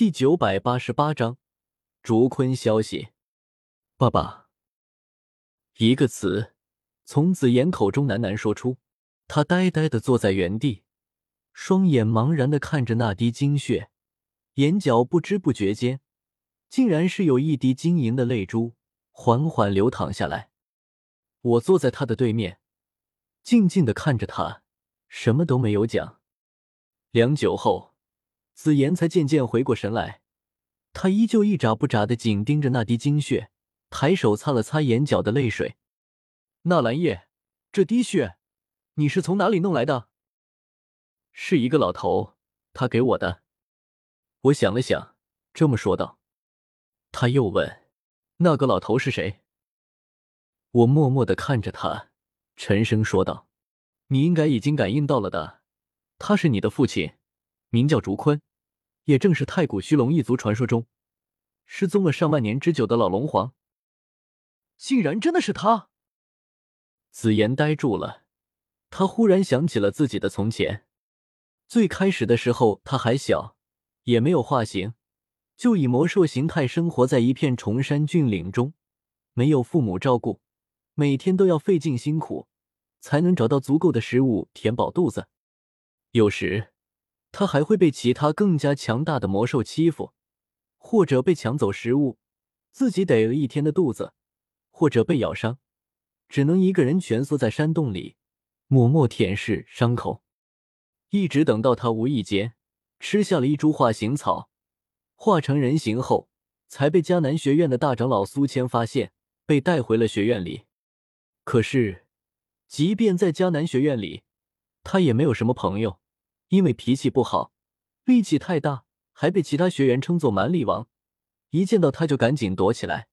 第九百八十八章，竹坤消息。爸爸，一个词从紫妍口中喃喃说出。他呆呆的坐在原地，双眼茫然的看着那滴精血，眼角不知不觉间，竟然是有一滴晶莹的泪珠缓缓流淌下来。我坐在他的对面，静静的看着他，什么都没有讲。良久后。紫妍才渐渐回过神来，她依旧一眨不眨的紧盯着那滴精血，抬手擦了擦眼角的泪水。纳兰叶，这滴血，你是从哪里弄来的？是一个老头，他给我的。我想了想，这么说道。他又问：“那个老头是谁？”我默默的看着他，沉声说道：“你应该已经感应到了的，他是你的父亲，名叫竹坤。”也正是太古虚龙一族传说中失踪了上万年之久的老龙皇，竟然真的是他！紫妍呆住了，他忽然想起了自己的从前。最开始的时候，他还小，也没有化形，就以魔兽形态生活在一片崇山峻岭中，没有父母照顾，每天都要费尽辛苦才能找到足够的食物填饱肚子，有时。他还会被其他更加强大的魔兽欺负，或者被抢走食物，自己得了一天的肚子，或者被咬伤，只能一个人蜷缩在山洞里，默默舔舐伤口，一直等到他无意间吃下了一株化形草，化成人形后，才被迦南学院的大长老苏谦发现，被带回了学院里。可是，即便在迦南学院里，他也没有什么朋友。因为脾气不好，力气太大，还被其他学员称作蛮力王。一见到他就赶紧躲起来。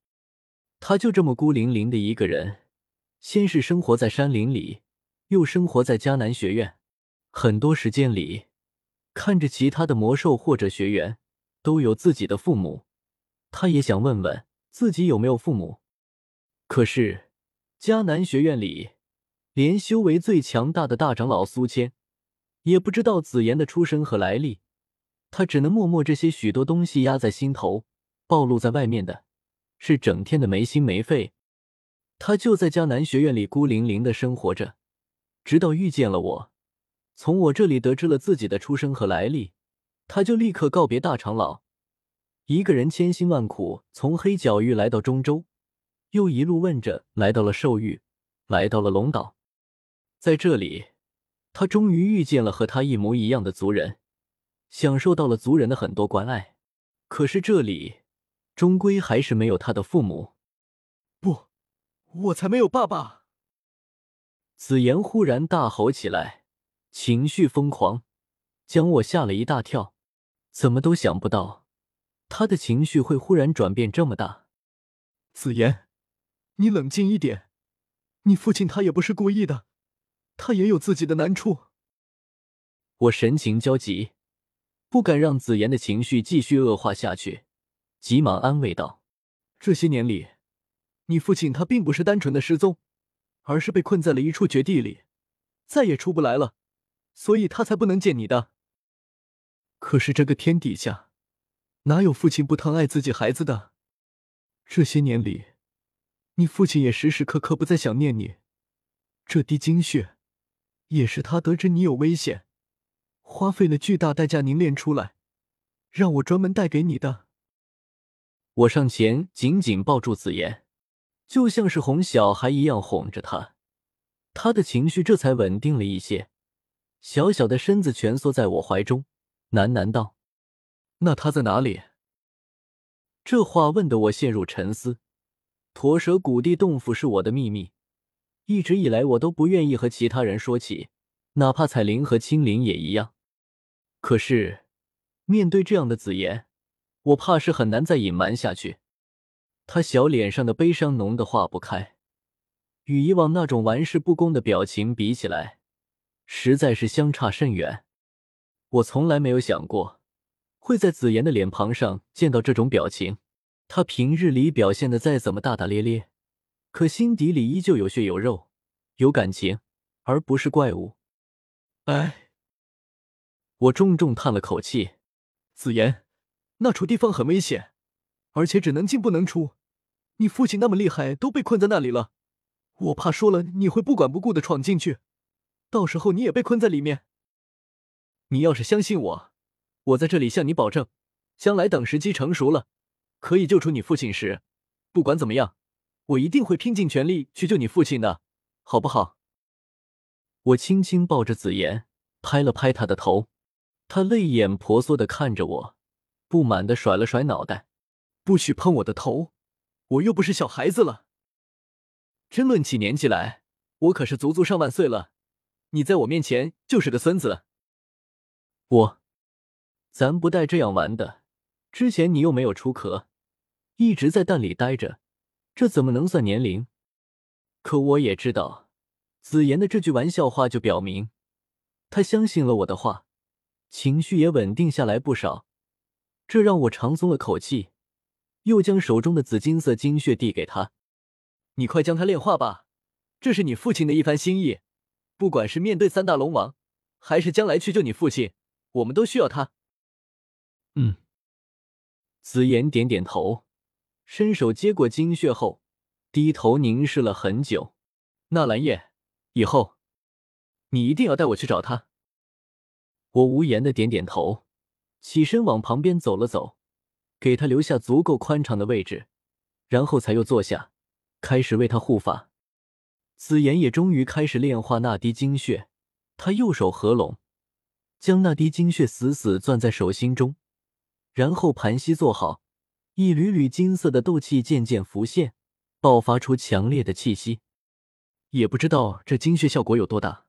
他就这么孤零零的一个人，先是生活在山林里，又生活在迦南学院。很多时间里，看着其他的魔兽或者学员都有自己的父母，他也想问问自己有没有父母。可是迦南学院里，连修为最强大的大长老苏谦。也不知道紫妍的出身和来历，他只能默默这些许多东西压在心头，暴露在外面的，是整天的没心没肺。他就在江南学院里孤零零的生活着，直到遇见了我，从我这里得知了自己的出生和来历，他就立刻告别大长老，一个人千辛万苦从黑角域来到中州，又一路问着来到了兽域，来到了龙岛，在这里。他终于遇见了和他一模一样的族人，享受到了族人的很多关爱。可是这里终归还是没有他的父母。不，我才没有爸爸！紫妍忽然大吼起来，情绪疯狂，将我吓了一大跳。怎么都想不到，他的情绪会忽然转变这么大。紫妍，你冷静一点，你父亲他也不是故意的。他也有自己的难处。我神情焦急，不敢让紫妍的情绪继续恶化下去，急忙安慰道：“这些年里，你父亲他并不是单纯的失踪，而是被困在了一处绝地里，再也出不来了，所以他才不能见你的。可是这个天底下，哪有父亲不疼爱自己孩子的？这些年里，你父亲也时时刻刻不再想念你，这滴精血。”也是他得知你有危险，花费了巨大代价凝练出来，让我专门带给你的。我上前紧紧抱住紫妍，就像是哄小孩一样哄着她，她的情绪这才稳定了一些，小小的身子蜷缩在我怀中，喃喃道：“那他在哪里？”这话问得我陷入沉思。驼蛇谷地洞府是我的秘密。一直以来，我都不愿意和其他人说起，哪怕彩铃和青灵也一样。可是，面对这样的紫妍，我怕是很难再隐瞒下去。他小脸上的悲伤浓得化不开，与以往那种玩世不恭的表情比起来，实在是相差甚远。我从来没有想过会在紫妍的脸庞上见到这种表情。他平日里表现的再怎么大大咧咧。可心底里依旧有血有肉，有感情，而不是怪物。哎，我重重叹了口气。紫妍，那处地方很危险，而且只能进不能出。你父亲那么厉害，都被困在那里了，我怕说了你会不管不顾的闯进去，到时候你也被困在里面。你要是相信我，我在这里向你保证，将来等时机成熟了，可以救出你父亲时，不管怎么样，我一定会拼尽全力去救你父亲的，好不好？我轻轻抱着紫妍，拍了拍她的头，她泪眼婆娑的看着我，不满的甩了甩脑袋，不许碰我的头。我又不是小孩子了，真论起年纪来，我可是足足上万岁了。你在我面前就是个孙子。我，咱不带这样玩的。之前你又没有出壳，一直在蛋里待着，这怎么能算年龄？可我也知道，紫妍的这句玩笑话就表明，他相信了我的话，情绪也稳定下来不少，这让我长松了口气。又将手中的紫金色精血递给他，你快将它炼化吧，这是你父亲的一番心意。不管是面对三大龙王，还是将来去救你父亲，我们都需要它。嗯，紫妍点点头，伸手接过精血后，低头凝视了很久。纳兰叶，以后你一定要带我去找他。我无言的点点头，起身往旁边走了走。给他留下足够宽敞的位置，然后才又坐下，开始为他护法。紫妍也终于开始炼化那滴精血，他右手合拢，将那滴精血死死攥在手心中，然后盘膝坐好，一缕缕金色的斗气渐渐浮现，爆发出强烈的气息。也不知道这精血效果有多大。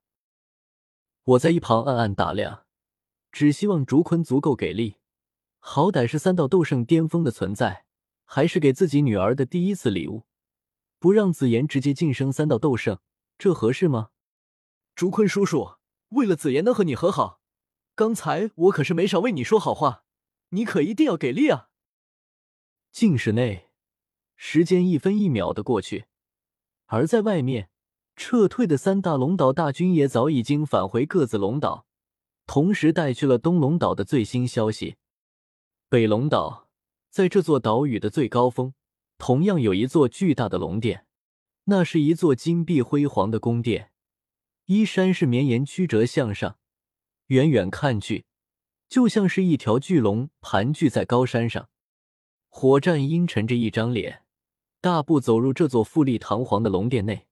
我在一旁暗暗打量，只希望竹坤足够给力。好歹是三道斗圣巅峰的存在，还是给自己女儿的第一次礼物，不让紫妍直接晋升三道斗圣，这合适吗？竹坤叔叔，为了紫妍能和你和好，刚才我可是没少为你说好话，你可一定要给力啊！禁室内，时间一分一秒的过去，而在外面撤退的三大龙岛大军也早已经返回各自龙岛，同时带去了东龙岛的最新消息。北龙岛，在这座岛屿的最高峰，同样有一座巨大的龙殿。那是一座金碧辉煌的宫殿，依山势绵延曲折向上，远远看去，就像是一条巨龙盘踞在高山上。火战阴沉着一张脸，大步走入这座富丽堂皇的龙殿内。